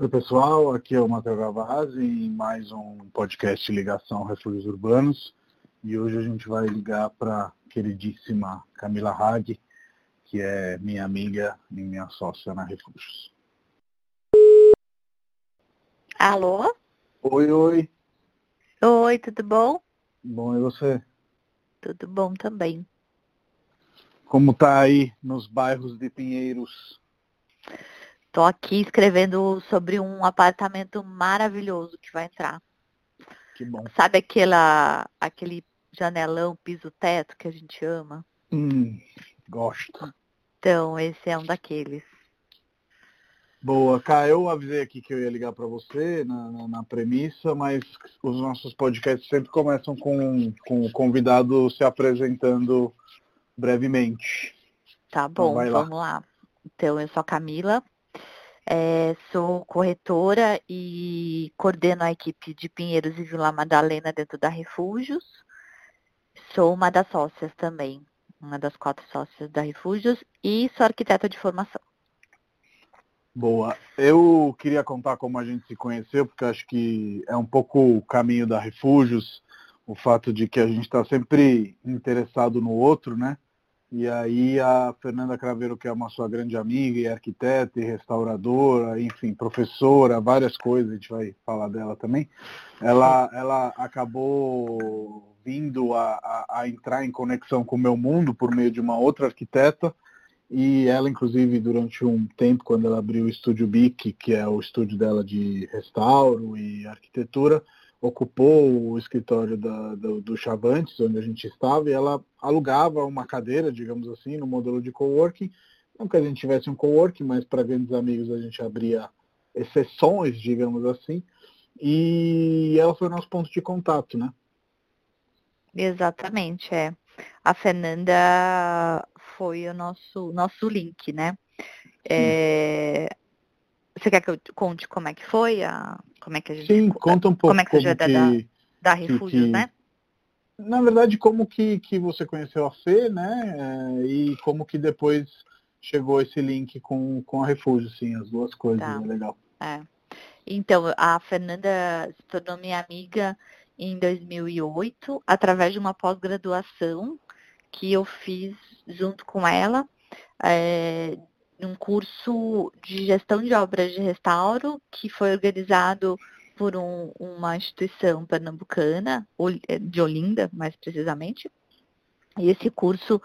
Oi pessoal, aqui é o Matheus Gavazzi em mais um podcast Ligação Refúgios Urbanos e hoje a gente vai ligar para a queridíssima Camila Hag, que é minha amiga e minha sócia na Refúgios. Alô? Oi, oi. Oi, tudo bom? Bom, e você? Tudo bom também. Como tá aí nos bairros de Pinheiros? Tô aqui escrevendo sobre um apartamento maravilhoso que vai entrar. Que bom. Sabe aquela, aquele janelão, piso-teto que a gente ama? Hum, gosto. Então, esse é um daqueles. Boa, Cá, eu avisei aqui que eu ia ligar para você na, na, na, premissa, mas os nossos podcasts sempre começam com, com o convidado se apresentando brevemente. Tá bom, então, vamos lá. lá. Então, eu sou a Camila, é, sou corretora e coordeno a equipe de Pinheiros e Vila Madalena dentro da Refúgios. Sou uma das sócias também, uma das quatro sócias da Refúgios e sou arquiteta de formação. Boa. Eu queria contar como a gente se conheceu, porque acho que é um pouco o caminho da Refúgios, o fato de que a gente está sempre interessado no outro, né? E aí a Fernanda Craveiro, que é uma sua grande amiga, e arquiteta, e restauradora, enfim, professora, várias coisas, a gente vai falar dela também, ela, ela acabou vindo a, a, a entrar em conexão com o meu mundo por meio de uma outra arquiteta, e ela, inclusive, durante um tempo, quando ela abriu o Estúdio BIC, que é o estúdio dela de restauro e arquitetura, ocupou o escritório da, do, do Chavantes, onde a gente estava, e ela alugava uma cadeira, digamos assim, no modelo de coworking. Não que a gente tivesse um coworking, mas para grandes amigos a gente abria exceções, digamos assim. E ela foi o nosso ponto de contato, né? Exatamente, é. A Fernanda foi o nosso, nosso link, né? É, você quer que eu conte como é que foi? A, como é que a gente. Sim, conta um pouco. Como é que você como que, da, da Refúgios, que, né? Na verdade, como que, que você conheceu a Fê, né? É, e como que depois chegou esse link com, com a Refúgio, sim, as duas coisas, tá. é legal. É. Então, a Fernanda se tornou minha amiga em 2008, através de uma pós-graduação que eu fiz junto com ela, é, um curso de gestão de obras de restauro que foi organizado por um, uma instituição pernambucana, é, de Olinda, mais precisamente. E esse curso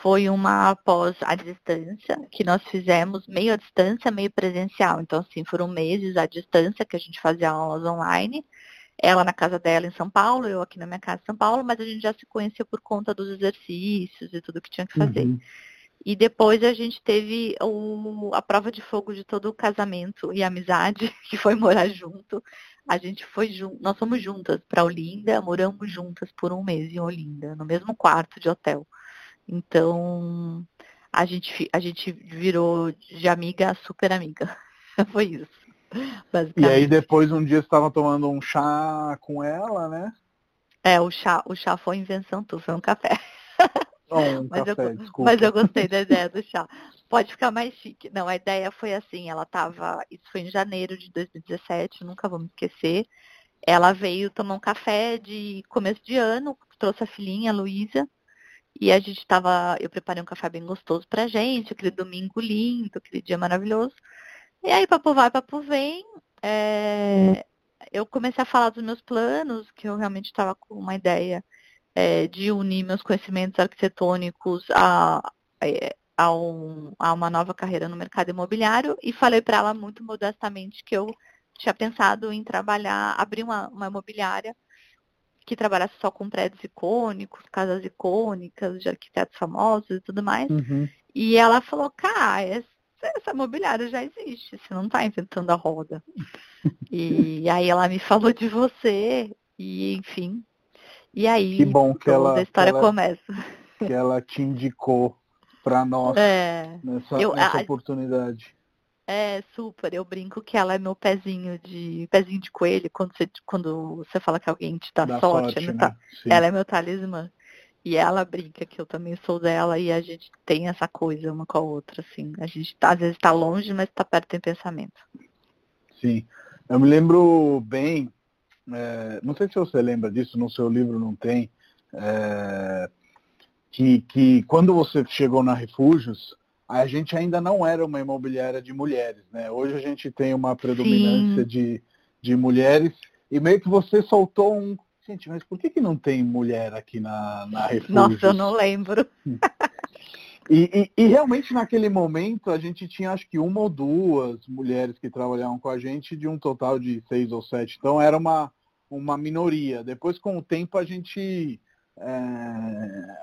foi uma pós à distância, que nós fizemos meio à distância, meio presencial. Então, assim, foram meses à distância que a gente fazia aulas online. Ela na casa dela em São Paulo, eu aqui na minha casa em São Paulo, mas a gente já se conhecia por conta dos exercícios e tudo que tinha que fazer. Uhum. E depois a gente teve o, a prova de fogo de todo o casamento e amizade, que foi morar junto. A gente foi junto, nós fomos juntas para Olinda, moramos juntas por um mês em Olinda, no mesmo quarto de hotel. Então, a gente, a gente virou de amiga a super amiga. foi isso. E aí depois um dia você estava tomando um chá com ela, né? É, o chá, o chá foi invenção tua, foi um café. Um mas, café, eu, desculpa. mas eu gostei da ideia do chá. Pode ficar mais chique. Não, a ideia foi assim, ela tava. Isso foi em janeiro de 2017, nunca vou me esquecer. Ela veio tomar um café de começo de ano, trouxe a filhinha, a Luísa, e a gente tava. Eu preparei um café bem gostoso pra gente, aquele domingo lindo, aquele dia maravilhoso. E aí, papo vai, papo vem. É, eu comecei a falar dos meus planos, que eu realmente estava com uma ideia é, de unir meus conhecimentos arquitetônicos a, é, a, um, a, uma nova carreira no mercado imobiliário e falei para ela muito modestamente que eu tinha pensado em trabalhar, abrir uma, uma imobiliária que trabalhasse só com prédios icônicos, casas icônicas, de arquitetos famosos e tudo mais. Uhum. E ela falou, cara, essa, essa imobiliária já existe, você não está inventando a roda. e aí ela me falou de você, e enfim, e aí, que bom que ela, a história ela, começa. Que ela te indicou para nós é, nessa, eu, nessa a, oportunidade. É, super. Eu brinco que ela é meu pezinho de pezinho de coelho quando você, quando você fala que alguém te dá, dá sorte. sorte né? Ela é meu talismã. E ela brinca que eu também sou dela e a gente tem essa coisa uma com a outra, assim. A gente tá, às vezes está longe, mas está perto em pensamento. Sim. Eu me lembro bem, é, não sei se você lembra disso, no seu livro não tem, é, que, que quando você chegou na Refúgios, a gente ainda não era uma imobiliária de mulheres, né? Hoje a gente tem uma predominância de, de mulheres e meio que você soltou um. Gente, mas por que, que não tem mulher aqui na, na Refúgios? Nossa, eu não lembro. E, e, e, realmente naquele momento a gente tinha acho que uma ou duas mulheres que trabalhavam com a gente de um total de seis ou sete. Então era uma, uma minoria. Depois com o tempo a gente é,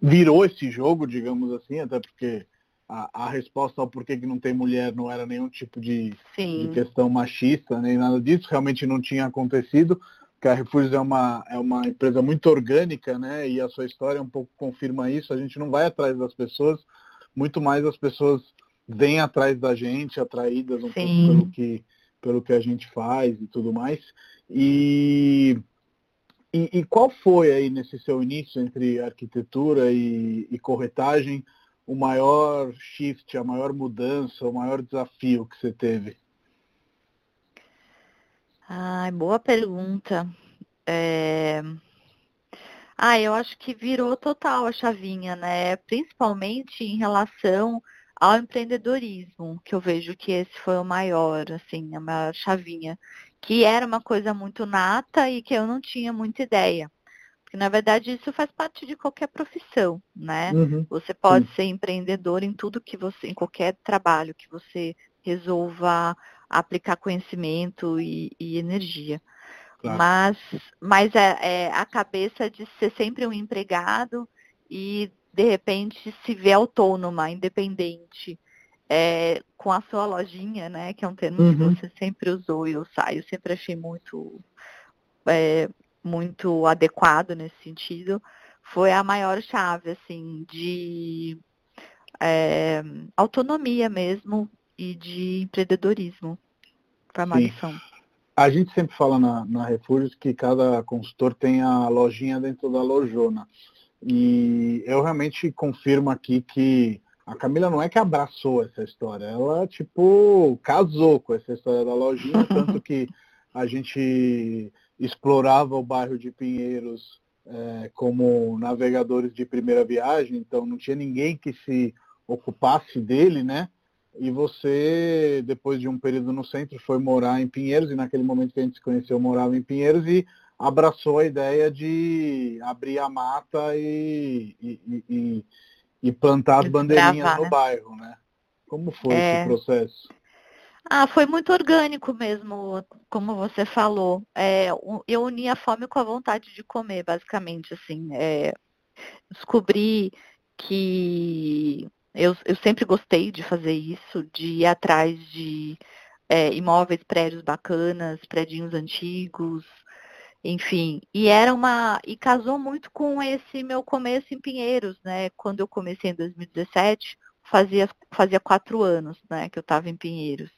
virou esse jogo, digamos assim, até porque a, a, resposta ao porquê que não tem mulher não era nenhum tipo de, de, questão machista, nem nada disso, realmente não tinha acontecido, Refúgios é uma, é uma empresa muito orgânica, né? E a sua história um pouco confirma isso, a gente não vai atrás das pessoas, muito mais as pessoas vêm atrás da gente, atraídas um Sim. pouco pelo que, pelo que a gente faz e tudo mais. E e, e, qual foi aí nesse seu início entre arquitetura e, e, corretagem o maior shift, a maior mudança, o maior desafio que você teve? Ai, boa pergunta. É... Ah, eu acho que virou total a chavinha, né? Principalmente em relação ao empreendedorismo, que eu vejo que esse foi o maior, assim, a maior chavinha, que era uma coisa muito nata e que eu não tinha muita ideia. Porque, na verdade, isso faz parte de qualquer profissão, né? Uhum. Você pode Sim. ser empreendedor em tudo que você, em qualquer trabalho que você resolva aplicar conhecimento e, e energia. Claro. Mas, mas é, é, a cabeça de ser sempre um empregado e, de repente, se ver autônoma, independente, é, com a sua lojinha, né? Que é um termo uhum. que você sempre usou e eu saio, sempre achei muito é, muito adequado nesse sentido, foi a maior chave, assim, de é, autonomia mesmo e de empreendedorismo para a. A gente sempre fala na, na Refúgios que cada consultor tem a lojinha dentro da lojona. E eu realmente confirmo aqui que a Camila não é que abraçou essa história, ela, tipo, casou com essa história da lojinha, tanto que a gente explorava o bairro de Pinheiros é, como navegadores de primeira viagem, então não tinha ninguém que se ocupasse dele, né? E você, depois de um período no centro, foi morar em Pinheiros, e naquele momento que a gente se conheceu, morava em Pinheiros, e abraçou a ideia de abrir a mata e, e, e, e plantar as bandeirinhas no né? bairro, né? Como foi é... esse processo? Ah, foi muito orgânico mesmo, como você falou. É, eu uni a fome com a vontade de comer, basicamente, assim. É, descobri que eu, eu sempre gostei de fazer isso, de ir atrás de é, imóveis, prédios bacanas, prédios antigos, enfim. E era uma. E casou muito com esse meu começo em Pinheiros, né? Quando eu comecei em 2017, fazia, fazia quatro anos, né, que eu estava em Pinheiros.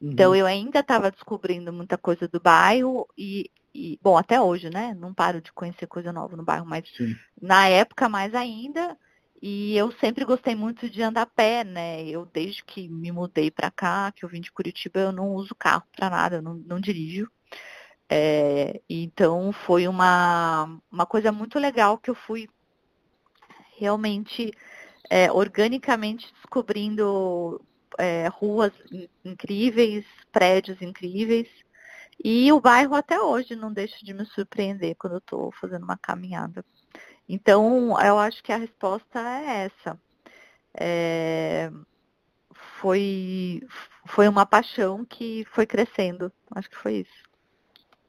Então uhum. eu ainda estava descobrindo muita coisa do bairro e, e, bom, até hoje, né? Não paro de conhecer coisa nova no bairro, mas Sim. na época mais ainda. E eu sempre gostei muito de andar a pé, né? Eu desde que me mudei para cá, que eu vim de Curitiba, eu não uso carro para nada, eu não, não dirijo. É, então foi uma, uma coisa muito legal que eu fui realmente é, organicamente descobrindo é, ruas incríveis, prédios incríveis. E o bairro até hoje não deixa de me surpreender quando eu estou fazendo uma caminhada. Então, eu acho que a resposta é essa. É, foi, foi uma paixão que foi crescendo. Acho que foi isso.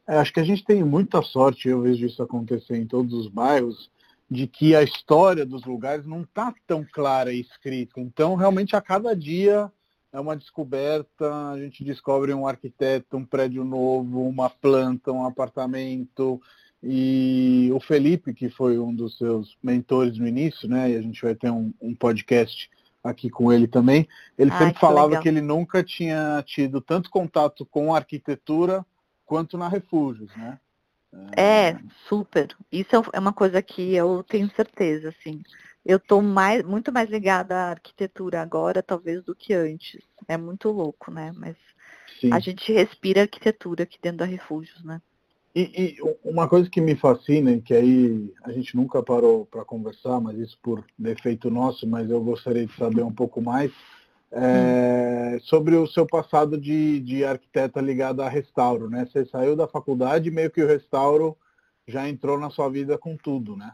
É, acho que a gente tem muita sorte, eu vejo isso acontecer em todos os bairros, de que a história dos lugares não está tão clara e escrita. Então, realmente, a cada dia é uma descoberta, a gente descobre um arquiteto, um prédio novo, uma planta, um apartamento. E o Felipe, que foi um dos seus mentores no início, né? E a gente vai ter um, um podcast aqui com ele também. Ele Ai, sempre que falava legal. que ele nunca tinha tido tanto contato com arquitetura quanto na Refúgios, né? É, super. Isso é uma coisa que eu tenho certeza, assim. Eu estou mais, muito mais ligada à arquitetura agora, talvez, do que antes. É muito louco, né? Mas Sim. A gente respira arquitetura aqui dentro da Refúgios, né? E, e, uma coisa que me fascina, e que aí a gente nunca parou para conversar, mas isso por defeito nosso, mas eu gostaria de saber um pouco mais, é, hum. sobre o seu passado de, de arquiteta ligada a restauro, né? Você saiu da faculdade meio que o restauro já entrou na sua vida com tudo, né?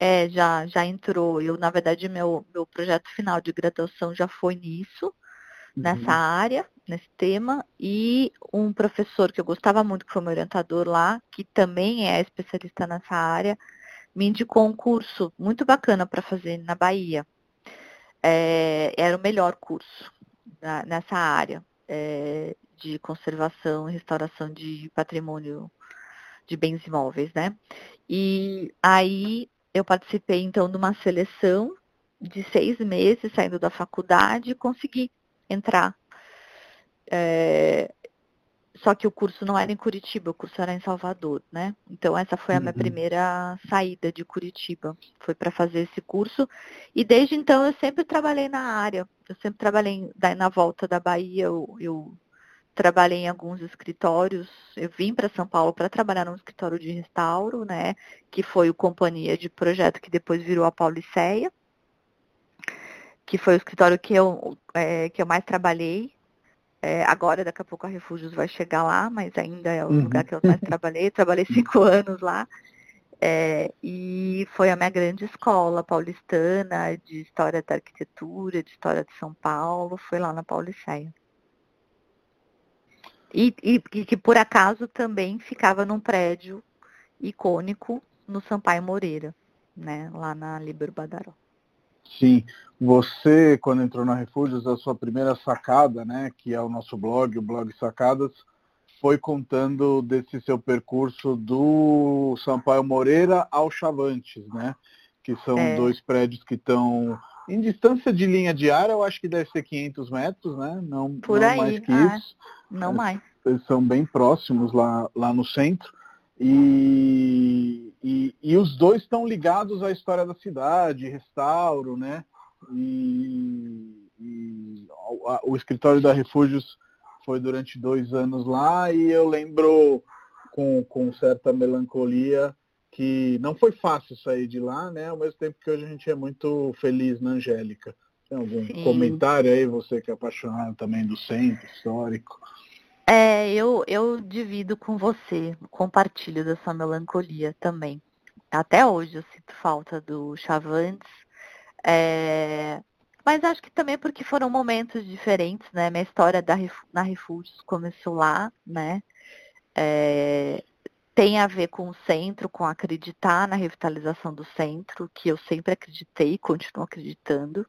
É, já, já entrou. Eu, na verdade, meu, meu projeto final de graduação já foi nisso nessa uhum. área, nesse tema, e um professor que eu gostava muito, que foi meu orientador lá, que também é especialista nessa área, me indicou um curso muito bacana para fazer na Bahia. É, era o melhor curso na, nessa área é, de conservação e restauração de patrimônio de bens imóveis, né? E aí eu participei então de uma seleção de seis meses saindo da faculdade e consegui entrar. É, só que o curso não era em Curitiba, o curso era em Salvador, né? Então essa foi a minha uhum. primeira saída de Curitiba, foi para fazer esse curso. E desde então eu sempre trabalhei na área. Eu sempre trabalhei daí na volta da Bahia, eu, eu trabalhei em alguns escritórios. Eu vim para São Paulo para trabalhar num escritório de restauro, né? Que foi o companhia de projeto que depois virou a Pauliceia que foi o escritório que eu, é, que eu mais trabalhei. É, agora, daqui a pouco, a Refúgios vai chegar lá, mas ainda é o uhum. lugar que eu mais trabalhei. Trabalhei cinco anos lá. É, e foi a minha grande escola paulistana de história da arquitetura, de história de São Paulo, foi lá na Pauliceia. E, e, e, que por acaso também ficava num prédio icônico no Sampaio Moreira, né, lá na Libero Badaró. Sim, você quando entrou na Refúgios, a sua primeira sacada, né, que é o nosso blog, o blog Sacadas, foi contando desse seu percurso do Sampaio Moreira ao Chavantes, né? Que são é. dois prédios que estão em distância de linha de ar, eu acho que deve ser 500 metros, né? Não, Por não aí, mais que ah, isso. Não mais. Eles são bem próximos lá, lá no centro. E, e, e, os dois estão ligados à história da cidade, restauro, né? E, e o, o escritório da Refúgios foi durante dois anos lá e eu lembro com, com certa melancolia que não foi fácil sair de lá, né? Ao mesmo tempo que hoje a gente é muito feliz na Angélica. Tem algum Sim. comentário aí, você que é apaixonado também do centro histórico? É, eu, eu divido com você, compartilho dessa melancolia também. Até hoje eu sinto falta do Chavantes. É, mas acho que também porque foram momentos diferentes, né? Minha história da, na Refúgios começou lá, né? É, tem a ver com o centro, com acreditar na revitalização do centro, que eu sempre acreditei e continuo acreditando.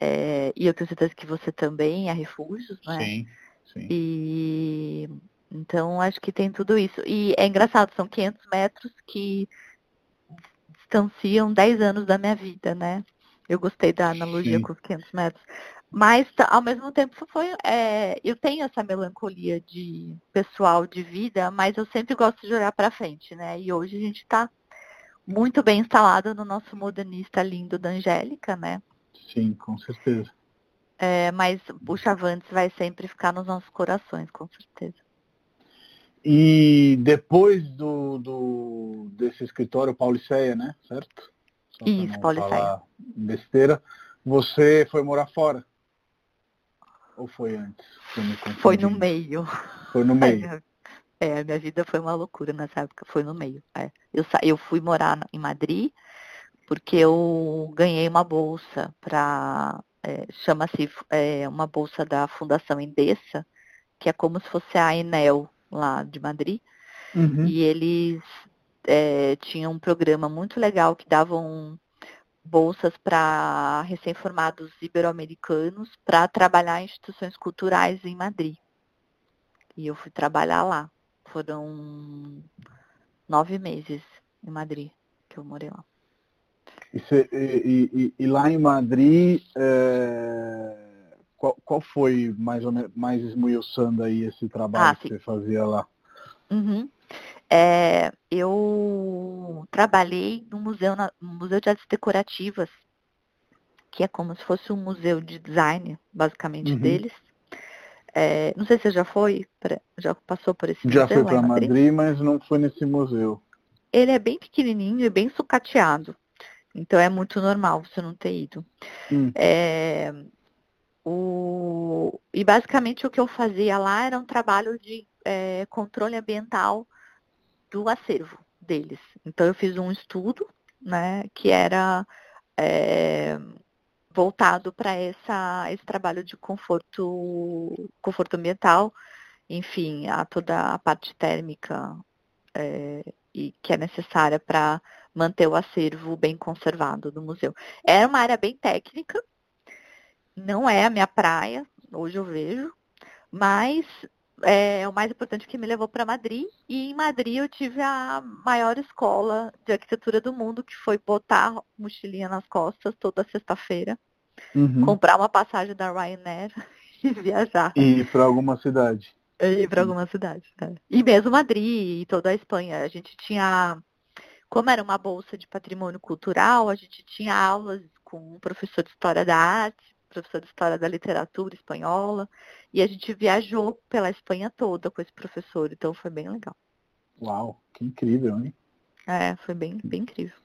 É, e eu tenho certeza que você também, a Refúgios, né? Sim. Sim. E então acho que tem tudo isso. E é engraçado, são 500 metros que distanciam 10 anos da minha vida, né? Eu gostei da analogia Sim. com os 500 metros. Mas, ao mesmo tempo, foi, é, eu tenho essa melancolia de pessoal de vida, mas eu sempre gosto de olhar para frente, né? E hoje a gente está muito bem instalado no nosso modernista lindo da Angélica, né? Sim, com certeza. É, mas o Chavantes vai sempre ficar nos nossos corações, com certeza. E depois do, do desse escritório Pauliceia, né? Certo? Só Isso, Pauliceia. Besteira. Você foi morar fora? Ou foi antes? Foi no meio. Foi no meio. É, a minha vida foi uma loucura nessa época, foi no meio. É. Eu, sa... eu fui morar em Madrid porque eu ganhei uma bolsa para é, chama-se é, uma bolsa da Fundação Endesa, que é como se fosse a Enel lá de Madrid. Uhum. E eles é, tinham um programa muito legal que davam bolsas para recém-formados ibero-americanos para trabalhar em instituições culturais em Madrid. E eu fui trabalhar lá. Foram nove meses em Madrid que eu morei lá. E, e, e, lá em Madrid, é, qual, qual, foi mais ou menos mais esmiuçando aí esse trabalho ah, que você fazia lá? Uhum. É, eu trabalhei no museu, no museu de artes decorativas, que é como se fosse um museu de design, basicamente, uhum. deles. É, não sei se você já foi, já passou por esse já museu? Já fui para Madrid? Madrid, mas não fui nesse museu. Ele é bem pequenininho e bem sucateado. Então é muito normal você não ter ido. Hum. É, o, e basicamente o que eu fazia lá era um trabalho de é, controle ambiental do acervo deles. Então eu fiz um estudo, né, que era é, voltado para esse trabalho de conforto, conforto ambiental, enfim, a toda a parte térmica é, e que é necessária para manter o acervo bem conservado do museu. Era uma área bem técnica, não é a minha praia, hoje eu vejo, mas é o mais importante que me levou para Madrid. E em Madrid eu tive a maior escola de arquitetura do mundo, que foi botar mochilinha nas costas toda sexta-feira, uhum. comprar uma passagem da Ryanair e viajar. E ir para alguma cidade. E ir para alguma cidade. Né? E mesmo Madrid e toda a Espanha. A gente tinha, como era uma bolsa de patrimônio cultural, a gente tinha aulas com um professor de história da arte, professor de História da Literatura Espanhola, e a gente viajou pela Espanha toda com esse professor, então foi bem legal. Uau, que incrível, hein? É, foi bem, bem incrível.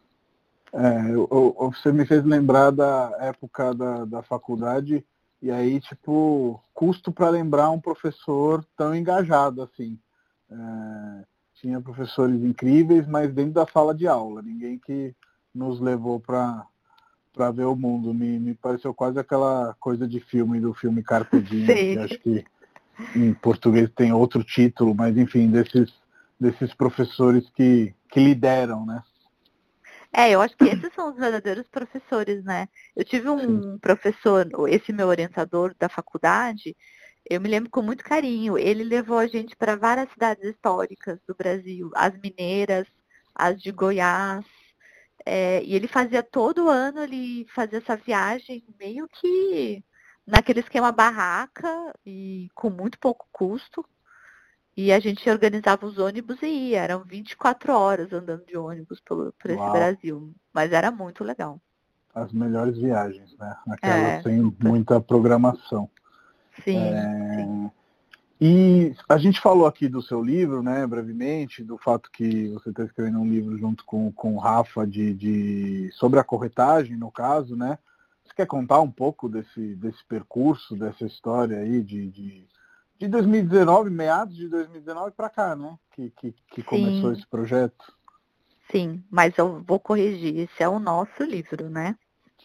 É, eu, eu, você me fez lembrar da época da, da faculdade, e aí, tipo, custo para lembrar um professor tão engajado assim. É, tinha professores incríveis, mas dentro da sala de aula, ninguém que nos levou para para ver o mundo. Me, me pareceu quase aquela coisa de filme, do filme Carpe Diem, que acho que em português tem outro título, mas enfim, desses, desses professores que, que lideram, né? É, eu acho que esses são os verdadeiros professores, né? Eu tive um Sim. professor, esse meu orientador da faculdade, eu me lembro com muito carinho. Ele levou a gente para várias cidades históricas do Brasil, as mineiras, as de Goiás, é, e ele fazia todo ano, ele fazia essa viagem meio que naquele esquema barraca e com muito pouco custo. E a gente organizava os ônibus e ia. Eram 24 horas andando de ônibus por, por esse Brasil. Mas era muito legal. As melhores viagens, né? Aquelas é, sem muita programação. Sim, é... sim. E a gente falou aqui do seu livro, né, brevemente, do fato que você está escrevendo um livro junto com, com o Rafa de, de, sobre a corretagem, no caso, né? Você quer contar um pouco desse, desse percurso, dessa história aí de, de, de 2019, meados de 2019 para cá, né? Que, que, que começou esse projeto. Sim, mas eu vou corrigir, esse é o nosso livro, né?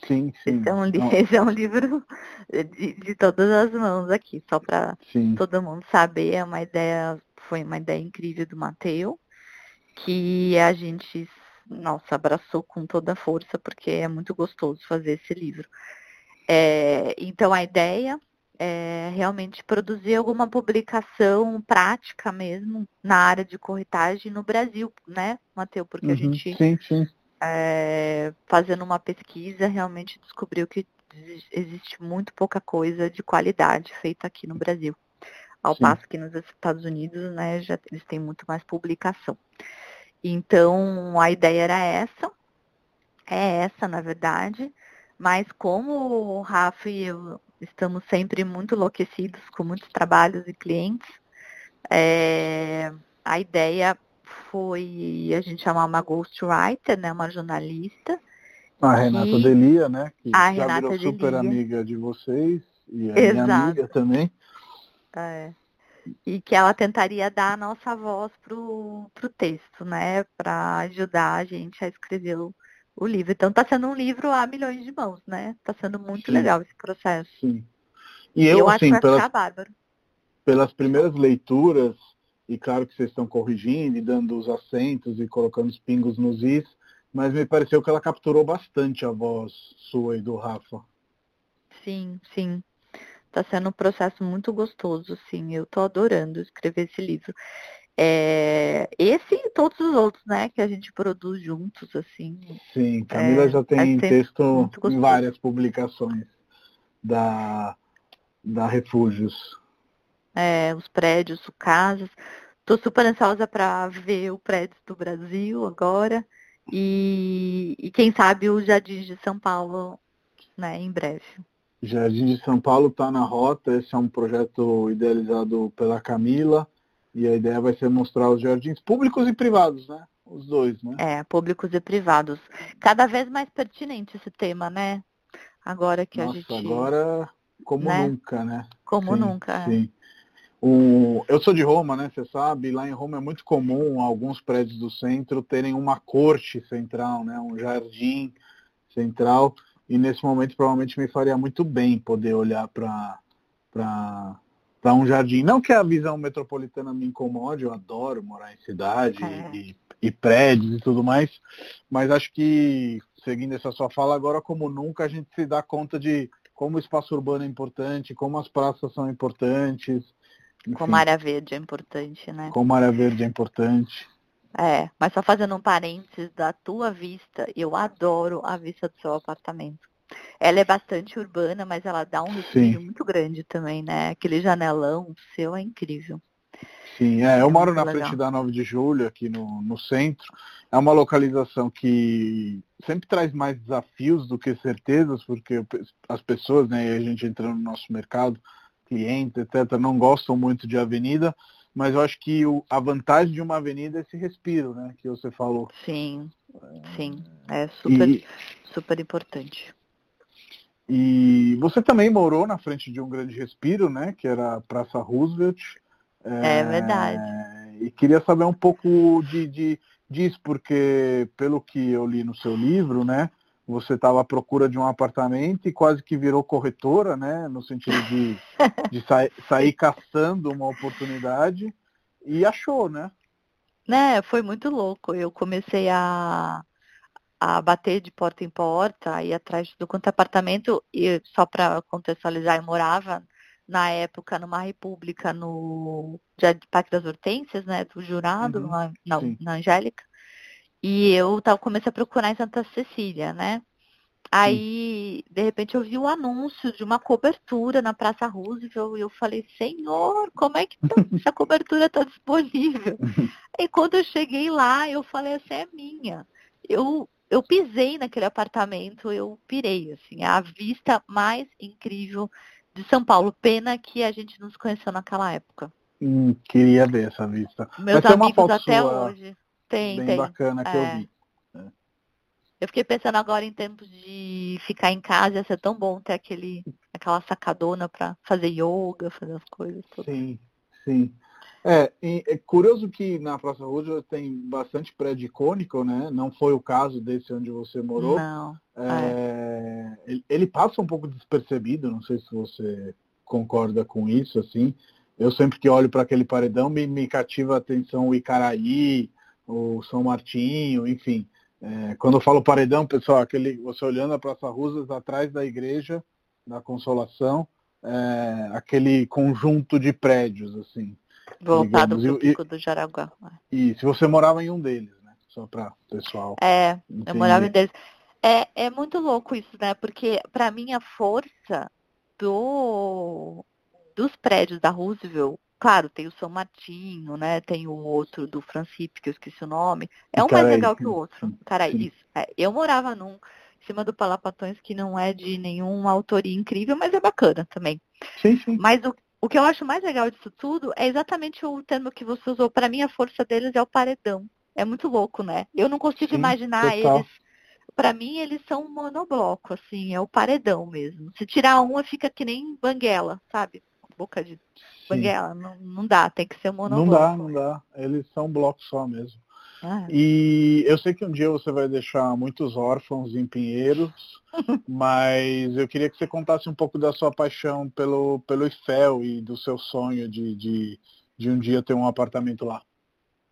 Sim, sim. Esse é um, esse é um livro de, de, todas as mãos aqui, só para todo mundo saber. É uma ideia, foi uma ideia incrível do Mateu, que a gente, nossa, abraçou com toda a força, porque é muito gostoso fazer esse livro. É, então a ideia é realmente produzir alguma publicação prática mesmo na área de corretagem no Brasil, né, Mateu? Porque uhum, a gente sim, sim é, fazendo uma pesquisa, realmente descobriu que existe muito pouca coisa de qualidade feita aqui no Brasil. Ao Sim. passo que nos Estados Unidos, né, já eles têm muito mais publicação. Então, a ideia era essa, é essa, na verdade, mas como o Rafa e eu estamos sempre muito enlouquecidos com muitos trabalhos e clientes, é, a ideia foi a gente chamar uma ghostwriter, né, uma jornalista. A Renata Delia, né? Que a já Renata virou super Delia. amiga de vocês e a Exato. minha amiga também. É. E que ela tentaria dar a nossa voz pro, pro texto, né? Para ajudar a gente a escrever o, o livro. Então está sendo um livro a milhões de mãos, né? Está sendo muito Sim. legal esse processo. Sim. E eu, eu assim, acho que vai pelas, pelas primeiras leituras, e claro que vocês estão corrigindo e dando os acentos e colocando os pingos nos is, mas me pareceu que ela capturou bastante a voz sua e do Rafa. Sim, sim. Está sendo um processo muito gostoso, sim. Eu estou adorando escrever esse livro. É, esse e todos os outros, né, que a gente produz juntos, assim. Sim, Camila é, já tem é texto em várias publicações da, da Refúgios. É, os prédios, casas. Estou super ansiosa para ver o prédio do Brasil agora. E, e quem sabe o Jardim de São Paulo, né, em breve. Jardim de São Paulo está na rota, esse é um projeto idealizado pela Camila, e a ideia vai ser mostrar os jardins públicos e privados, né? Os dois, né? É, públicos e privados. Cada vez mais pertinente esse tema, né? Agora que Nossa, a gente. Agora, como né? nunca, né? Como sim, nunca. Sim. É. O... Eu sou de Roma, né? Você sabe, lá em Roma é muito comum alguns prédios do centro terem uma corte central, né? Um jardim central. E nesse momento provavelmente me faria muito bem poder olhar para para um jardim. Não que a visão metropolitana me incomode, eu adoro morar em cidade é. e, e, prédios e tudo mais, mas acho que, seguindo essa sua fala, agora como nunca a gente se dá conta de como o espaço urbano é importante, como as praças são importantes. Enfim, como área verde é importante, né? Como área verde é importante. É, mas só fazendo um parênteses da tua vista, eu adoro a vista do seu apartamento. Ela é bastante urbana, mas ela dá um respiro muito grande também, né? Aquele janelão seu é incrível. Sim, é, eu é moro na legal. frente da 9 de julho, aqui no, no centro. É uma localização que sempre traz mais desafios do que certezas, porque as pessoas, né, a gente entrando no nosso mercado, clientes, etc., não gostam muito de avenida, mas eu acho que o, a vantagem de uma avenida é esse respiro, né, que você falou. Sim, sim, é super, e, super importante. E você também morou na frente de um grande respiro, né, que era a Praça Roosevelt. É, é verdade. E queria saber um pouco de, de, disso, porque pelo que eu li no seu livro, né, você estava à procura de um apartamento e quase que virou corretora, né? No sentido de, de sa sair caçando uma oportunidade e achou, né? Né, foi muito louco. Eu comecei a, a bater de porta em porta, ir atrás do quanto apartamento, e só para contextualizar, eu morava na época numa república no Parque das Hortênsias, né? Do jurado, uhum, na, na, na Angélica. E eu tava, comecei a procurar em Santa Cecília, né? Aí, de repente, eu vi o um anúncio de uma cobertura na Praça Roosevelt e eu falei, senhor, como é que tá? essa cobertura está disponível? e quando eu cheguei lá, eu falei, essa é minha. Eu, eu pisei naquele apartamento, eu pirei, assim, a vista mais incrível de São Paulo. Pena que a gente não se conheceu naquela época. Hum, queria ver essa vista. Meus amigos até hoje. Tem, bem tem. bacana que é. eu vi. É. Eu fiquei pensando agora em tempos de ficar em casa, ia ser tão bom ter aquele, aquela sacadona para fazer yoga, fazer as coisas. Todas. Sim, sim. É, é curioso que na Praça Roosevelt tem bastante prédio icônico, né? Não foi o caso desse onde você morou. Não. É, é. Ele, ele, passa um pouco despercebido, não sei se você concorda com isso, assim. Eu sempre que olho para aquele paredão me, me cativa a atenção o Icaraí, o São Martinho, enfim. É, quando eu falo paredão, pessoal, aquele, você olhando a Praça Rusas atrás da igreja da Consolação, é, aquele conjunto de prédios, assim. Voltado para o Pico do Jaraguá. E se você morava em um deles, né? Só para pessoal. É, entender. eu morava em deles. É, é muito louco isso, né? Porque para mim a força do, dos prédios da Roosevelt Claro, tem o São Martinho, né? Tem o outro do Francipe, que eu esqueci o nome. É um mais legal que o outro. Cara, isso. É, eu morava num em cima do Palapatões que não é de nenhuma autoria incrível, mas é bacana também. Sim, sim. Mas o, o que eu acho mais legal disso tudo é exatamente o termo que você usou. Para mim, a força deles é o paredão. É muito louco, né? Eu não consigo sim, imaginar total. eles. Para mim, eles são um monobloco, assim, é o paredão mesmo. Se tirar uma, fica que nem banguela, sabe? Boca de banguela. Não, não dá, tem que ser um monobloco. Não dá, não dá. Eles são blocos só mesmo. Ah. E eu sei que um dia você vai deixar muitos órfãos em Pinheiros, mas eu queria que você contasse um pouco da sua paixão pelo, pelo Eiffel e do seu sonho de, de, de um dia ter um apartamento lá.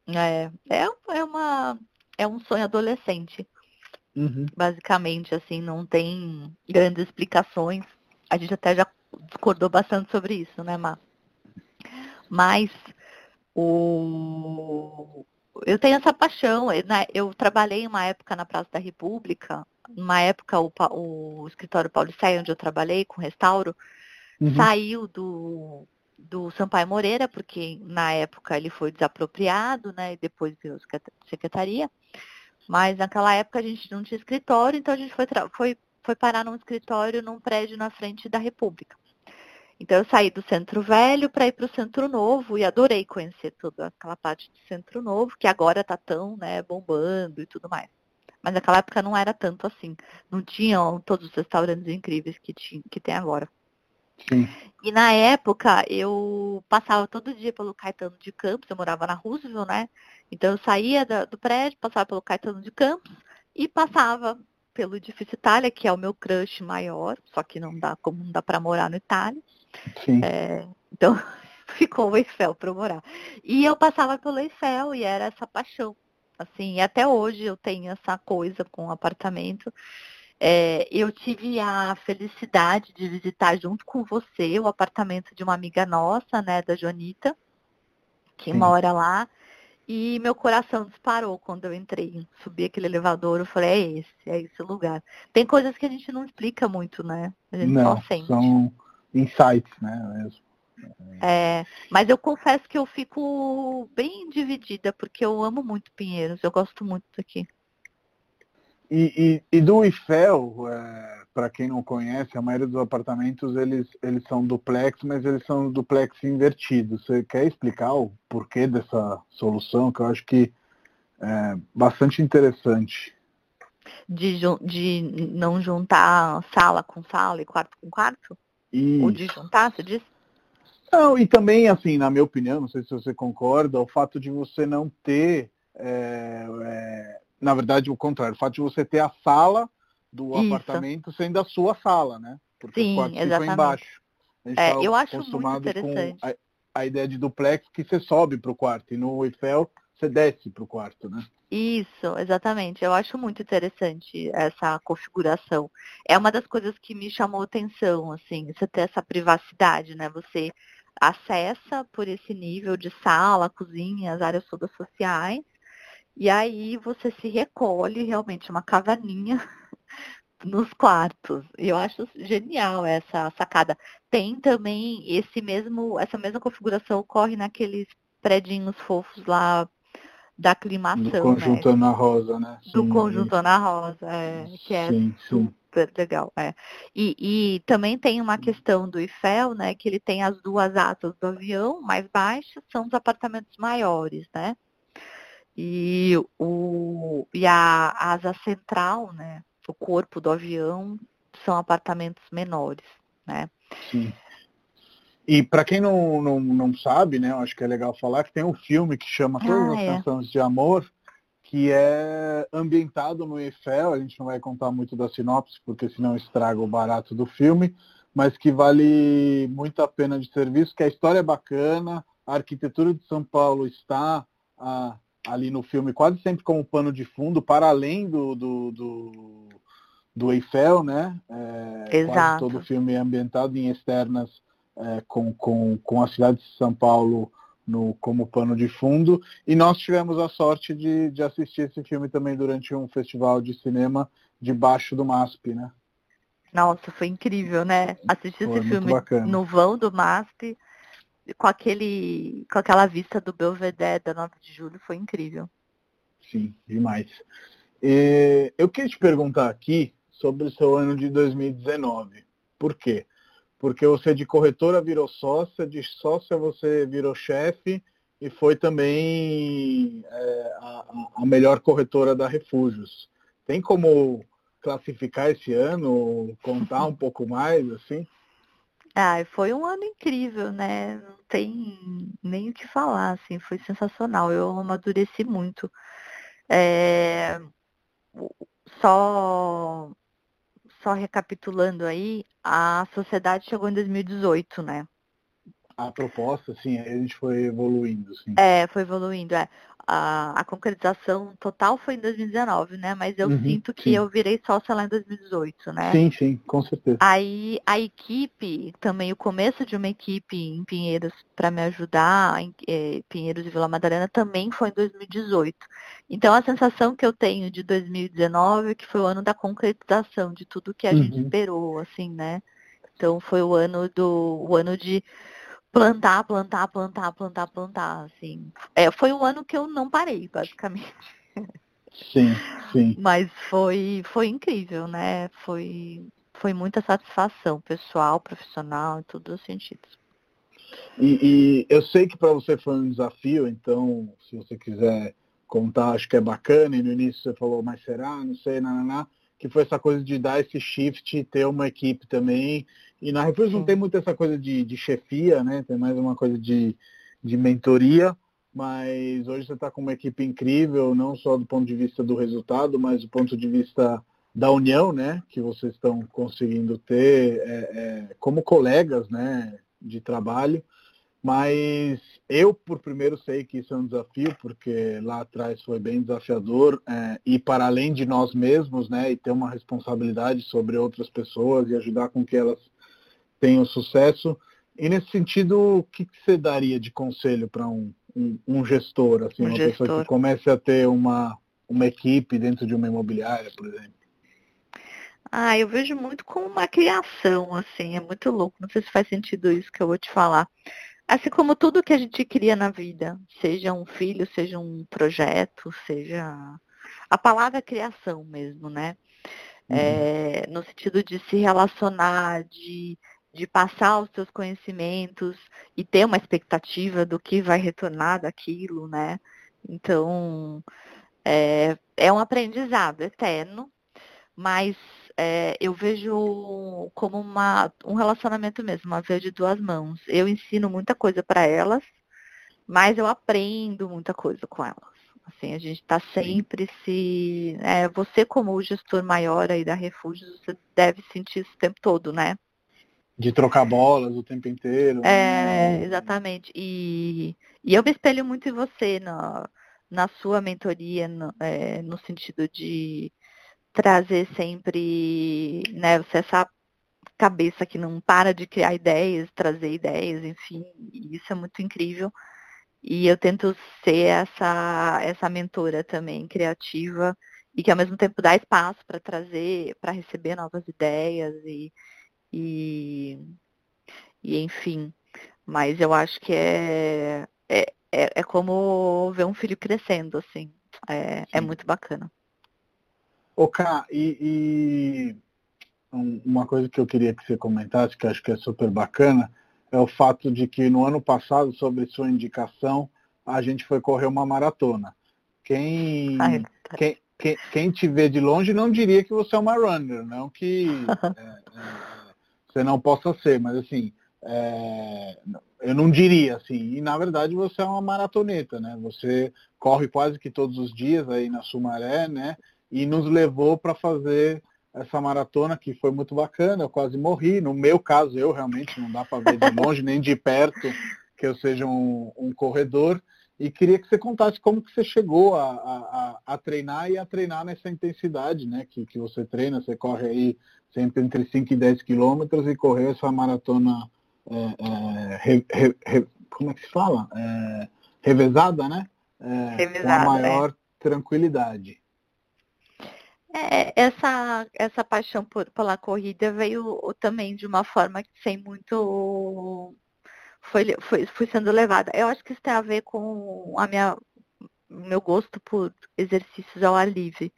É, é, é, uma, é um sonho adolescente. Uhum. Basicamente, assim, não tem grandes explicações. A gente até já discordou bastante sobre isso, né, Má? Mas o... eu tenho essa paixão. Né? Eu trabalhei uma época na Praça da República, uma época o, o escritório Paulicéia, onde eu trabalhei com restauro, uhum. saiu do, do Sampaio Moreira, porque na época ele foi desapropriado, né? E depois virou secretaria. Mas naquela época a gente não tinha escritório, então a gente foi, foi foi parar num escritório num prédio na frente da República. Então eu saí do Centro Velho para ir para o Centro Novo e adorei conhecer toda aquela parte do Centro Novo, que agora está tão né, bombando e tudo mais. Mas naquela época não era tanto assim. Não tinham todos os restaurantes incríveis que, tinha, que tem agora. Sim. E na época eu passava todo dia pelo Caetano de Campos, eu morava na Roosevelt, né? Então eu saía do prédio, passava pelo Caetano de Campos e passava pelo Edifício Itália, que é o meu crush maior, só que não dá como não dá para morar no Itália. É, então ficou o Eiffel para morar. E eu passava pelo Eiffel e era essa paixão. Assim, e até hoje eu tenho essa coisa com o apartamento. É, eu tive a felicidade de visitar junto com você o apartamento de uma amiga nossa, né, da Jonita, que Sim. mora lá. E meu coração disparou quando eu entrei. Subi aquele elevador, eu falei, é esse, é esse lugar. Tem coisas que a gente não explica muito, né? A gente não, só sente. São insights, né? Mesmo. É, mas eu confesso que eu fico bem dividida, porque eu amo muito Pinheiros, eu gosto muito daqui. E, e, e do Eiffel, é, para quem não conhece, a maioria dos apartamentos eles, eles são duplex, mas eles são duplex invertidos. Você quer explicar o porquê dessa solução, que eu acho que é bastante interessante? De, de não juntar sala com sala e quarto com quarto? Isso. Ou de juntar, você disse? Não, e também, assim, na minha opinião, não sei se você concorda, o fato de você não ter, é, é, na verdade, o contrário, o fato de você ter a sala do Isso. apartamento sendo a sua sala, né? Porque Sim, o quarto exatamente. embaixo. é, tá eu acho muito interessante. Com a, a ideia de duplex que você sobe para o quarto, e no Eiffel você desce para o quarto, né? Isso, exatamente. Eu acho muito interessante essa configuração. É uma das coisas que me chamou atenção, assim, você ter essa privacidade, né? Você acessa por esse nível de sala, cozinha, as áreas todas sociais, e aí você se recolhe realmente uma cavalinha nos quartos. E eu acho genial essa sacada. Tem também esse mesmo, essa mesma configuração ocorre naqueles predinhos fofos lá da aclimação. Do conjunto né? Ana Rosa, né? Sim, do conjunto Ana Rosa, é, que é sim, super sim. legal. É. E, e, também tem uma questão do Eiffel, né? Que ele tem as duas asas do avião mais baixas, são os apartamentos maiores, né? E, o, e a asa central, né? O corpo do avião são apartamentos menores, né? Sim. E para quem não, não, não sabe, né, eu acho que é legal falar que tem um filme que chama Todas ah, as é. Canções de Amor, que é ambientado no Eiffel, a gente não vai contar muito da sinopse, porque senão estraga o barato do filme, mas que vale muito a pena de serviço, que a história é bacana, a arquitetura de São Paulo está ah, ali no filme quase sempre como pano de fundo, para além do, do, do, do Eiffel, né? É, Exato. Quase todo o filme é ambientado em externas é, com, com, com a cidade de São Paulo no, como pano de fundo. E nós tivemos a sorte de, de assistir esse filme também durante um festival de cinema debaixo do MASP, né? Nossa, foi incrível, né? Assistir foi esse filme bacana. no vão do MASP com aquele com aquela vista do Belvedere da 9 de julho foi incrível. Sim, demais. E eu queria te perguntar aqui sobre o seu ano de 2019. Por quê? porque você de corretora virou sócia, de sócia você virou chefe e foi também é, a, a, melhor corretora da Refúgios. Tem como classificar esse ano, contar um pouco mais, assim? Ah, foi um ano incrível, né? Não tem nem o que falar, assim, foi sensacional. Eu amadureci muito. É... Só só recapitulando aí, a sociedade chegou em 2018, né? A proposta, sim, a gente foi evoluindo, sim. É, foi evoluindo, é. A, a concretização total foi em 2019, né? Mas eu uhum, sinto que sim. eu virei sócia lá em 2018, né? Sim, sim, com certeza. Aí a equipe, também o começo de uma equipe em Pinheiros para me ajudar, em é, Pinheiros e Vila Madalena, também foi em 2018. Então a sensação que eu tenho de 2019 é que foi o ano da concretização de tudo que a uhum. gente esperou, assim, né? Então foi o ano do o ano de plantar, plantar, plantar, plantar, plantar, assim. É, foi o ano que eu não parei, basicamente. Sim, sim. Mas foi, foi incrível, né? Foi, foi muita satisfação pessoal, profissional, em todos os sentidos. E, e eu sei que para você foi um desafio, então se você quiser contar, acho que é bacana. E no início você falou, mas será? Não sei, nananá. Que foi essa coisa de dar esse shift, ter uma equipe também. E na Refúgio não tem muito essa coisa de, de chefia, né? Tem mais uma coisa de, de mentoria mas hoje você está com uma equipe incrível, não só do ponto de vista do resultado, mas do ponto de vista da união, né, que vocês estão conseguindo ter é, é, como colegas, né, de trabalho. Mas eu, por primeiro, sei que isso é um desafio, porque lá atrás foi bem desafiador é, ir para além de nós mesmos, né, e ter uma responsabilidade sobre outras pessoas e ajudar com que elas tenham sucesso. E nesse sentido, o que, que você daria de conselho para um, um, um, gestor, assim, um uma gestor. pessoa que comece a ter uma, uma equipe dentro de uma imobiliária, por exemplo? Ah, eu vejo muito como uma criação, assim, é muito louco. Não sei se faz sentido isso que eu vou te falar. Assim como tudo que a gente cria na vida, seja um filho, seja um projeto, seja a palavra criação mesmo, né? Uhum. É, no sentido de se relacionar, de, de passar os seus conhecimentos e ter uma expectativa do que vai retornar daquilo, né? Então, é, é um aprendizado eterno, mas é, eu vejo como uma, um relacionamento mesmo, uma via de duas mãos. Eu ensino muita coisa para elas, mas eu aprendo muita coisa com elas. Assim, a gente está sempre se. É, você, como o gestor maior aí da Refúgios, você deve sentir isso o tempo todo, né? De trocar bolas o tempo inteiro. É, exatamente. E, e eu me espelho muito em você na, na sua mentoria, no, é, no sentido de trazer sempre, né, você essa cabeça que não para de criar ideias, trazer ideias, enfim, isso é muito incrível. E eu tento ser essa, essa mentora também criativa e que ao mesmo tempo dá espaço para trazer, para receber novas ideias e, e, e, enfim. Mas eu acho que é, é, é, é como ver um filho crescendo, assim. É, é muito bacana. Ô, Ká, e, e, uma coisa que eu queria que você comentasse, que acho que é super bacana, é o fato de que no ano passado, sobre sua indicação, a gente foi correr uma maratona. Quem, Ai, quem, quem, quem, te vê de longe não diria que você é uma runner, não que é, é, você não possa ser, mas assim, é, eu não diria assim. E na verdade você é uma maratoneta, né? Você corre quase que todos os dias aí na Sumaré, né? E nos levou para fazer essa maratona que foi muito bacana. Eu quase morri. No meu caso, eu realmente não dá para ver de longe nem de perto que eu seja um, um, corredor. E queria que você contasse como que você chegou a, a, a, treinar e a treinar nessa intensidade, né? Que, que você treina, você corre aí sempre entre 5 e 10 quilômetros e correu essa maratona é, é, re, re, re, como é que se fala? É, revezada, né? É, revezada, com a maior tranquilidade. É, essa, essa paixão por, pela corrida veio também de uma forma sem muito. Foi, foi, foi sendo levada. Eu acho que isso tem a ver com a minha, meu gosto por exercícios ao ar livre.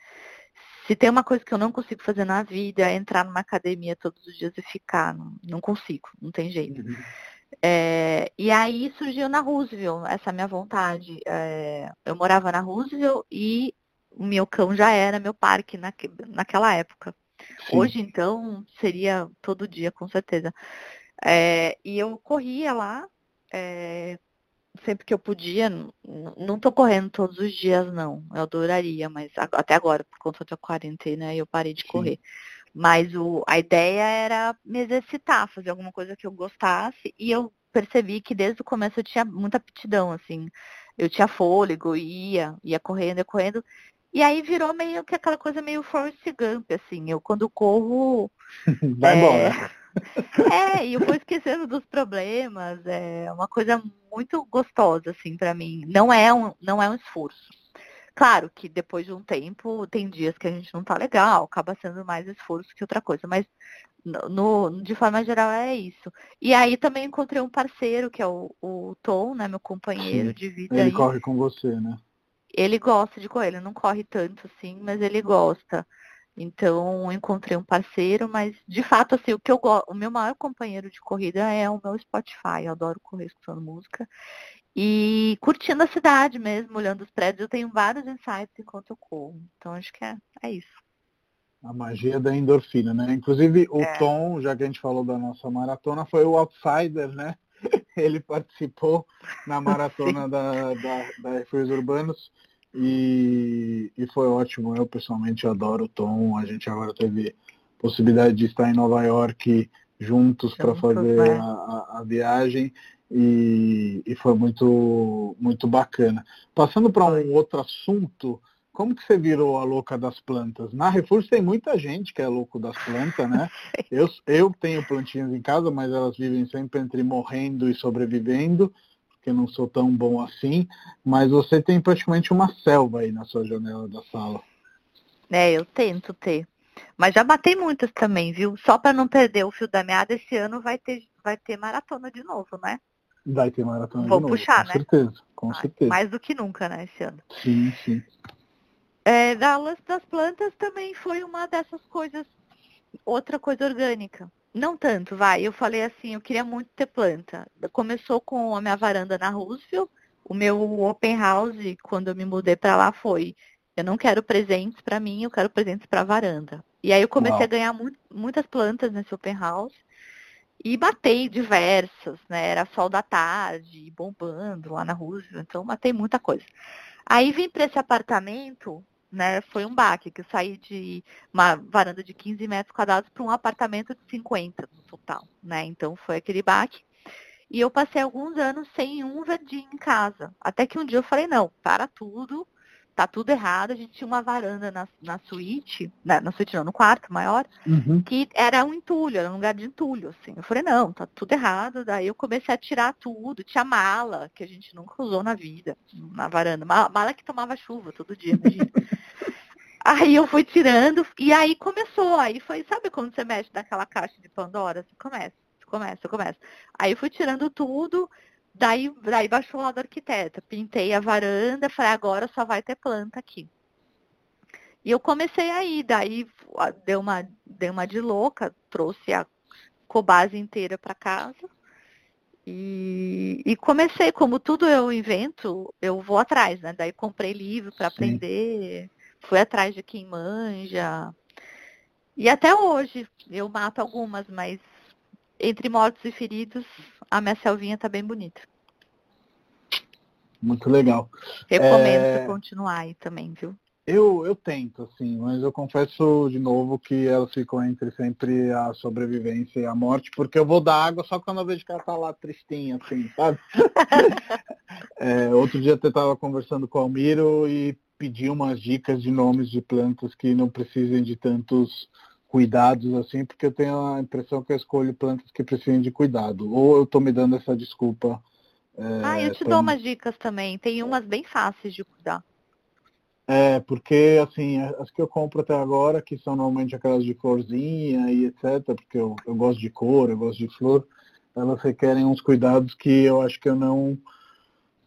Se tem uma coisa que eu não consigo fazer na vida é entrar numa academia todos os dias e ficar. Não, não consigo, não tem jeito. Uhum. É, e aí surgiu na Roosevelt essa minha vontade. É, eu morava na Roosevelt e o meu cão já era meu parque naque, naquela época. Sim. Hoje, então, seria todo dia, com certeza. É, e eu corria lá, é, sempre que eu podia. Não estou correndo todos os dias, não. Eu adoraria, mas até agora, por conta da quarentena, eu parei de Sim. correr. Mas o, a ideia era me exercitar, fazer alguma coisa que eu gostasse. E eu percebi que desde o começo eu tinha muita aptidão, assim. Eu tinha fôlego, ia, ia correndo, ia correndo. E aí virou meio que aquela coisa meio Forrest Gump, assim. Eu quando corro. Vai é... embora. É, e eu vou esquecendo dos problemas. É uma coisa muito gostosa, assim, para mim. Não é, um, não é um esforço. Claro que depois de um tempo, tem dias que a gente não tá legal, acaba sendo mais esforço que outra coisa, mas no, no de forma geral é isso. E aí também encontrei um parceiro, que é o, o Tom, né, meu companheiro Sim, de vida. Ele aí. corre com você, né? Ele gosta de correr, ele não corre tanto assim, mas ele gosta. Então, encontrei um parceiro, mas de fato, assim, o que eu gosto, o meu maior companheiro de corrida é o meu Spotify. Eu adoro correr escutando música. E curtindo a cidade mesmo, olhando os prédios, eu tenho vários insights enquanto eu corro. Então, acho que é, é isso. A magia da endorfina, né? Inclusive, o é. Tom, já que a gente falou da nossa maratona, foi o outsider, né? Ele participou na maratona da, da, da Refúgios Urbanos e, e foi ótimo. Eu pessoalmente adoro o Tom. A gente agora teve possibilidade de estar em Nova York juntos para fazer né? a, a, viagem e, e, foi muito, muito bacana. Passando para um outro assunto, como que você virou a louca das plantas? Na Refúgio tem muita gente que é louco das plantas, né? Eu, eu tenho plantinhas em casa, mas elas vivem sempre entre morrendo e sobrevivendo porque não sou tão bom assim, mas você tem praticamente uma selva aí na sua janela da sala. É, eu tento ter. Mas já batei muitas também, viu? Só para não perder o fio da meada, esse ano vai ter, vai ter maratona de novo, né? Vai ter maratona Vou de novo. puxar, com né? certeza, com certeza. Mais do que nunca, né, esse ano. Sim, sim. É, da lance das plantas também foi uma dessas coisas, outra coisa orgânica. Não tanto, vai. Eu falei assim, eu queria muito ter planta. Começou com a minha varanda na Roosevelt. O meu open house, quando eu me mudei para lá, foi eu não quero presentes para mim, eu quero presentes para a varanda. E aí eu comecei Uau. a ganhar mu muitas plantas nesse open house e batei diversas, né? Era sol da tarde, bombando lá na Roosevelt, então matei muita coisa. Aí vim para esse apartamento né, foi um baque, que eu saí de uma varanda de 15 metros quadrados para um apartamento de 50 no total, né? Então foi aquele baque. E eu passei alguns anos sem um verdinho em casa. Até que um dia eu falei, não, para tudo, tá tudo errado. A gente tinha uma varanda na, na suíte, na, na suíte não, no quarto maior, uhum. que era um entulho, era um lugar de entulho, assim. Eu falei, não, tá tudo errado. Daí eu comecei a tirar tudo. Tinha mala, que a gente nunca usou na vida, na varanda. Mala, mala que tomava chuva todo dia, imagina. Aí eu fui tirando, e aí começou. Aí foi, sabe quando você mexe naquela caixa de Pandora? Você começa, você começa, você começa. Aí eu fui tirando tudo, daí, daí baixou lá do arquiteta. Pintei a varanda, falei, agora só vai ter planta aqui. E eu comecei aí, daí deu uma, deu uma de louca, trouxe a cobase inteira para casa. E, e, comecei, como tudo eu invento, eu vou atrás, né? Daí comprei livro para aprender fui atrás de quem manja. E até hoje eu mato algumas, mas entre mortos e feridos, a minha selvinha tá bem bonita. Muito legal. Recomendo é... continuar aí também, viu? Eu, eu tento, assim, mas eu confesso de novo que elas ficam entre sempre a sobrevivência e a morte, porque eu vou dar água só quando eu vejo que ela tá lá tristinha, assim, sabe? é, outro dia eu estava conversando com o Almiro e pedir umas dicas de nomes de plantas que não precisem de tantos cuidados assim, porque eu tenho a impressão que eu escolho plantas que precisem de cuidado. Ou eu estou me dando essa desculpa. É, ah, eu te pra... dou umas dicas também. Tem umas bem fáceis de cuidar. É, porque assim, as que eu compro até agora, que são normalmente aquelas de florzinha e etc, porque eu, eu gosto de cor, eu gosto de flor, elas requerem uns cuidados que eu acho que eu não,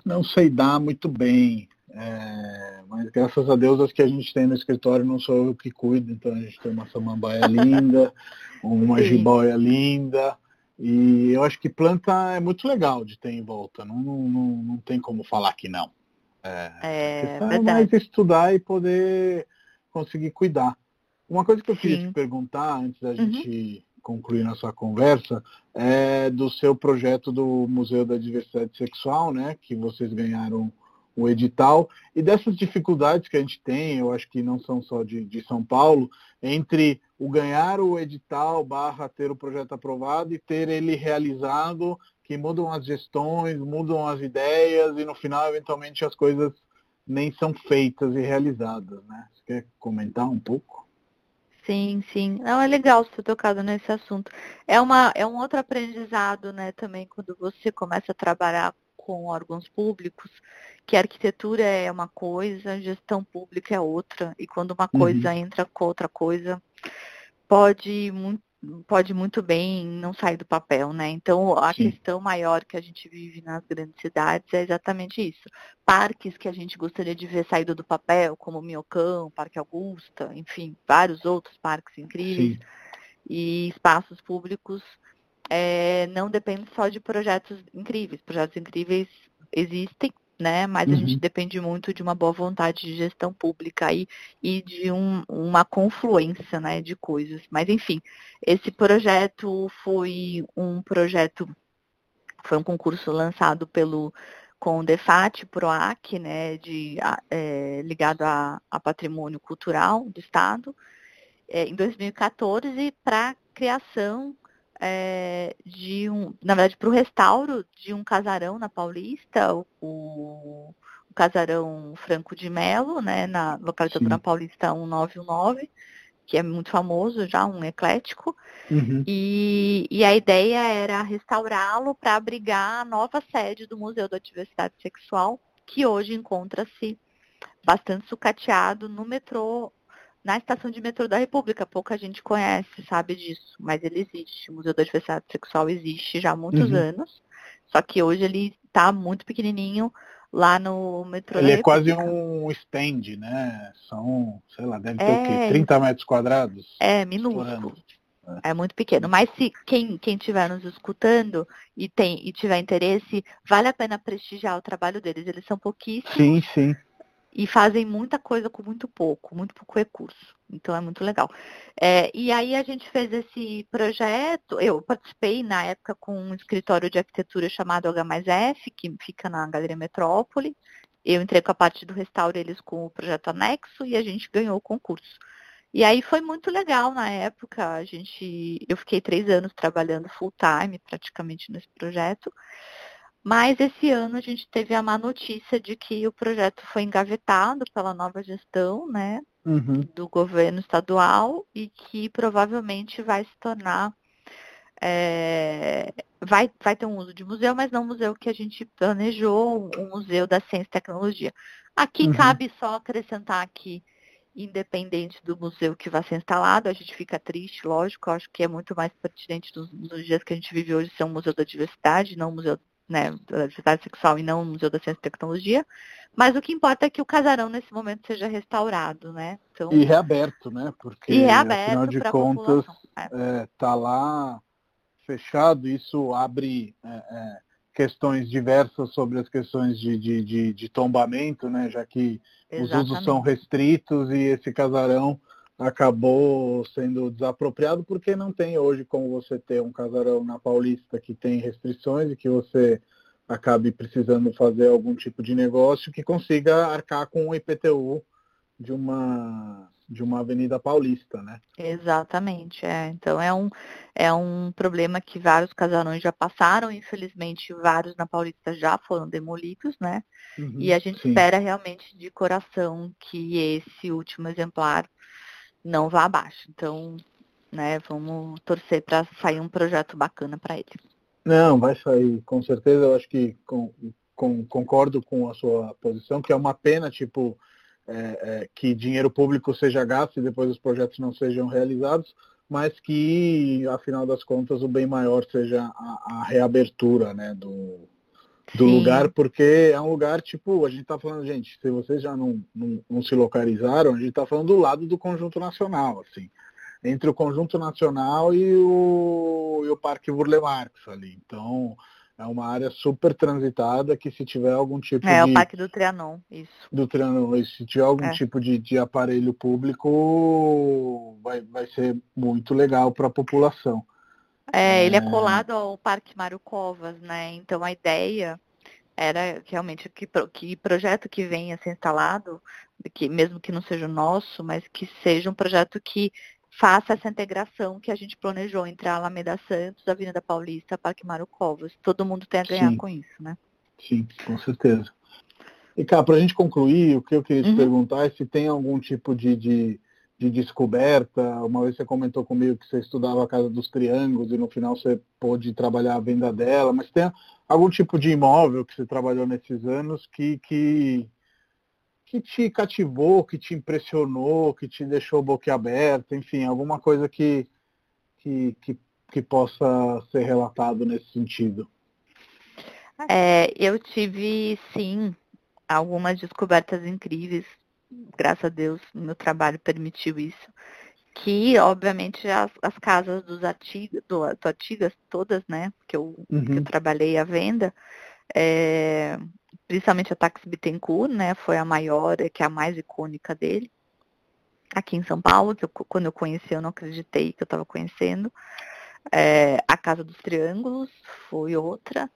não sei dar muito bem. É, mas graças a Deus as que a gente tem no escritório não sou eu que cuido, então a gente tem uma samambaia linda, uma Sim. jiboia linda. E eu acho que planta é muito legal de ter em volta, não, não, não, não tem como falar que não. É, é, é mais estudar e poder conseguir cuidar. Uma coisa que eu queria Sim. te perguntar antes da uhum. gente concluir nossa conversa é do seu projeto do Museu da Diversidade Sexual, né? Que vocês ganharam o edital e dessas dificuldades que a gente tem, eu acho que não são só de, de São Paulo, entre o ganhar o edital barra ter o projeto aprovado e ter ele realizado, que mudam as gestões, mudam as ideias e no final, eventualmente, as coisas nem são feitas e realizadas. Né? Você quer comentar um pouco? Sim, sim. Não, é legal você ter tocado nesse assunto. É, uma, é um outro aprendizado, né, também, quando você começa a trabalhar com órgãos públicos, que arquitetura é uma coisa, gestão pública é outra, e quando uma uhum. coisa entra com outra coisa, pode pode muito bem não sair do papel, né? Então a Sim. questão maior que a gente vive nas grandes cidades é exatamente isso. Parques que a gente gostaria de ver saído do papel, como o Miocão, Parque Augusta, enfim, vários outros parques incríveis Sim. e espaços públicos é, não dependem só de projetos incríveis. Projetos incríveis existem, né? Mas uhum. a gente depende muito de uma boa vontade de gestão pública aí e de um, uma confluência, né, de coisas. Mas enfim, esse projeto foi um projeto, foi um concurso lançado pelo com o Defat Proac, né, de, é, ligado a, a, patrimônio cultural do Estado, é, em 2014 para criação é, de um, na verdade, para o restauro de um casarão na Paulista, o, o, casarão Franco de Melo, né, na localidade na Paulista 1919, que é muito famoso já, um eclético. Uhum. E, e a ideia era restaurá-lo para abrigar a nova sede do Museu da Diversidade Sexual, que hoje encontra-se bastante sucateado no metrô na estação de metrô da República. Pouca gente conhece, sabe disso, mas ele existe. O Museu da Diversidade Sexual existe já há muitos uhum. anos, só que hoje ele está muito pequenininho lá no metrô Ele é quase um stand, né? São, sei lá, deve ter é... o quê? 30 metros quadrados? É, minúsculo. É. é. muito pequeno. Mas se quem, quem estiver nos escutando e, tem, e tiver interesse, vale a pena prestigiar o trabalho deles. Eles são pouquíssimos. Sim, sim e fazem muita coisa com muito pouco, muito pouco recurso. Então é muito legal. É, e aí a gente fez esse projeto, eu participei na época com um escritório de arquitetura chamado H mais F, que fica na Galeria Metrópole. Eu entrei com a parte do restauro, eles com o projeto anexo e a gente ganhou o concurso. E aí foi muito legal na época. A gente, eu fiquei três anos trabalhando full time praticamente nesse projeto. Mas esse ano a gente teve a má notícia de que o projeto foi engavetado pela nova gestão, né, uhum. do governo estadual e que provavelmente vai se tornar é, vai, vai ter um uso de museu, mas não um museu que a gente planejou, um museu da ciência e tecnologia. Aqui uhum. cabe só acrescentar que, independente do museu que vai ser instalado, a gente fica triste, lógico, acho que é muito mais pertinente nos, nos dias que a gente vive hoje ser um museu da diversidade, não um museu né, da diversidade sexual e não o Museu da Ciência e Tecnologia. Mas o que importa é que o casarão nesse momento seja restaurado, né? Então, e reaberto, né? Porque e reaberto afinal de contas está é. é, tá lá fechado, isso abre é, é, questões diversas sobre as questões de, de, de, de tombamento, né? Já que Exatamente. os usos são restritos e esse casarão acabou sendo desapropriado porque não tem hoje como você ter um casarão na Paulista que tem restrições e que você acabe precisando fazer algum tipo de negócio que consiga arcar com o IPTU de uma de uma avenida paulista, né? Exatamente, é. Então é um, é um problema que vários casarões já passaram, infelizmente vários na Paulista já foram demolidos, né? Uhum, e a gente sim. espera realmente de coração que esse último exemplar não vá abaixo. Então, né, vamos torcer para sair um projeto bacana para ele. Não, vai sair, com certeza. Eu acho que com, com, concordo com a sua posição, que é uma pena, tipo, é, é, que dinheiro público seja gasto e depois os projetos não sejam realizados, mas que, afinal das contas, o bem maior seja a, a reabertura né, do, do lugar, porque é um lugar, tipo, a gente está falando, gente, se vocês já não, não, não se localizaram, a gente está falando do lado do conjunto nacional, assim, entre o conjunto nacional e o, e o Parque Burle Marx ali. Então, é uma área super transitada que se tiver algum tipo é, de... É, o Parque do Trianon, isso. Do Trianon, isso. Se tiver algum é. tipo de, de aparelho público, vai, vai ser muito legal para a população. É, ele é, é colado ao Parque Mário Covas, né? Então a ideia era realmente que, que projeto que venha a ser instalado, que mesmo que não seja o nosso, mas que seja um projeto que faça essa integração que a gente planejou entre a Alameda Santos, a Avenida Paulista, Parque Mário Covas. Todo mundo tem a ganhar Sim. com isso, né? Sim, com certeza. E, cara, para a gente concluir, o que eu queria te uhum. perguntar é se tem algum tipo de, de de descoberta. Uma vez você comentou comigo que você estudava a Casa dos Triângulos e no final você pôde trabalhar a venda dela, mas tem algum tipo de imóvel que você trabalhou nesses anos que, que, que te cativou, que te impressionou, que te deixou boquiaberta, enfim, alguma coisa que, que, que, que possa ser relatado nesse sentido? É, eu tive, sim, algumas descobertas incríveis. Graças a Deus, meu trabalho permitiu isso. Que, obviamente, as, as casas dos artigos, do, do Artigas, todas, né, que eu, uhum. que eu trabalhei à venda, é, principalmente a Tax Bittencourt, né, foi a maior, que é a mais icônica dele, aqui em São Paulo, que eu, quando eu conheci eu não acreditei que eu estava conhecendo. É, a Casa dos Triângulos foi outra,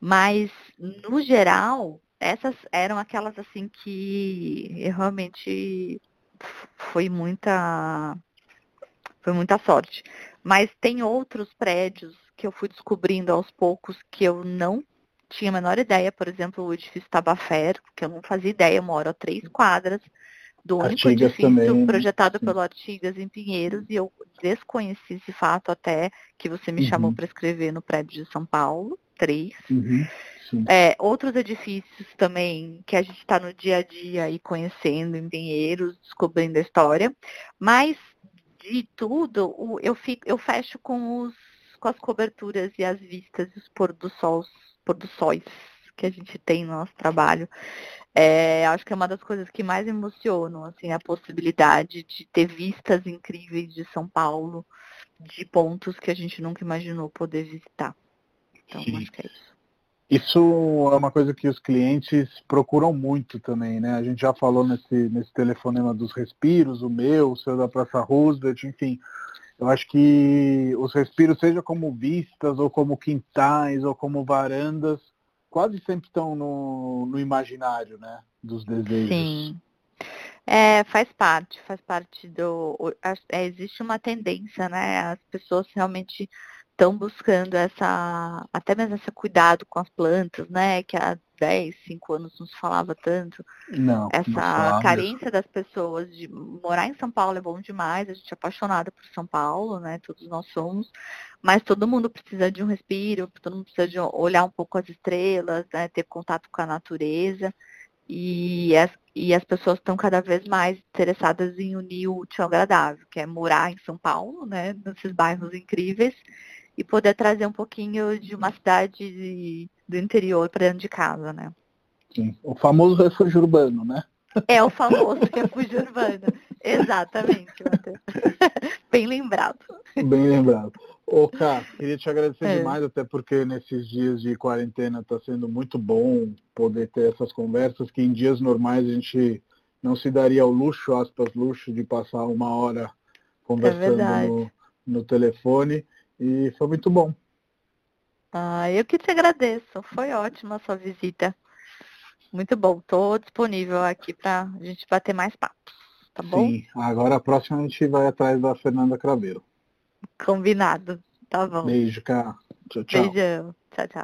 mas no geral essas eram aquelas assim que realmente foi muita foi muita sorte. Mas tem outros prédios que eu fui descobrindo aos poucos que eu não tinha a menor ideia, por exemplo, o edifício Tabafer, que eu não fazia ideia, eu moro a três quadras do único Artigas edifício também, projetado sim. pelo Artigas em Pinheiros, e eu desconheci esse fato até que você me uhum. chamou para escrever no prédio de São Paulo, três. Uhum. É, outros edifícios também que a gente está no dia a dia e conhecendo em Pinheiros, descobrindo a história. Mas de tudo, eu, fico, eu fecho com, os, com as coberturas e as vistas e os pôr do sol, pôr do sóis que a gente tem no nosso trabalho. É, acho que é uma das coisas que mais emocionam, assim, a possibilidade de ter vistas incríveis de São Paulo, de pontos que a gente nunca imaginou poder visitar. Então, Sim. acho que é isso. Isso é uma coisa que os clientes procuram muito também, né? A gente já falou nesse, nesse telefonema dos respiros, o meu, o seu da Praça Roosevelt, enfim. Eu acho que os respiros, seja como vistas, ou como quintais, ou como varandas, quase sempre estão no, no imaginário, né? Dos desejos. Sim. É, faz parte, faz parte do. É, existe uma tendência, né? As pessoas realmente estão buscando essa, até mesmo esse cuidado com as plantas, né? Que há 10, 5 anos não se falava tanto. Não. Essa não carência das pessoas de morar em São Paulo é bom demais, a gente é apaixonada por São Paulo, né? Todos nós somos, mas todo mundo precisa de um respiro, todo mundo precisa de olhar um pouco as estrelas, né? ter contato com a natureza. E as, e as pessoas estão cada vez mais interessadas em unir o útil ao agradável, que é morar em São Paulo, né, nesses bairros incríveis, e poder trazer um pouquinho de uma cidade do interior para dentro de casa, né? Sim, o famoso refúgio urbano, né? É o famoso refúgio urbano. Exatamente, Matheus. Bem lembrado. Bem lembrado. Ô, Cá, queria te agradecer é. demais, até porque nesses dias de quarentena está sendo muito bom poder ter essas conversas, que em dias normais a gente não se daria o luxo, aspas, luxo, de passar uma hora conversando é no, no telefone. E foi muito bom. Ah, eu que te agradeço. Foi ótima a sua visita. Muito bom. Estou disponível aqui para a gente bater mais papos. Tá bom? Sim. Agora a próxima a gente vai atrás da Fernanda Craveiro. Combinado. Tá bom. Beijo, cara. Tchau, tchau. Beijão. Tchau, tchau.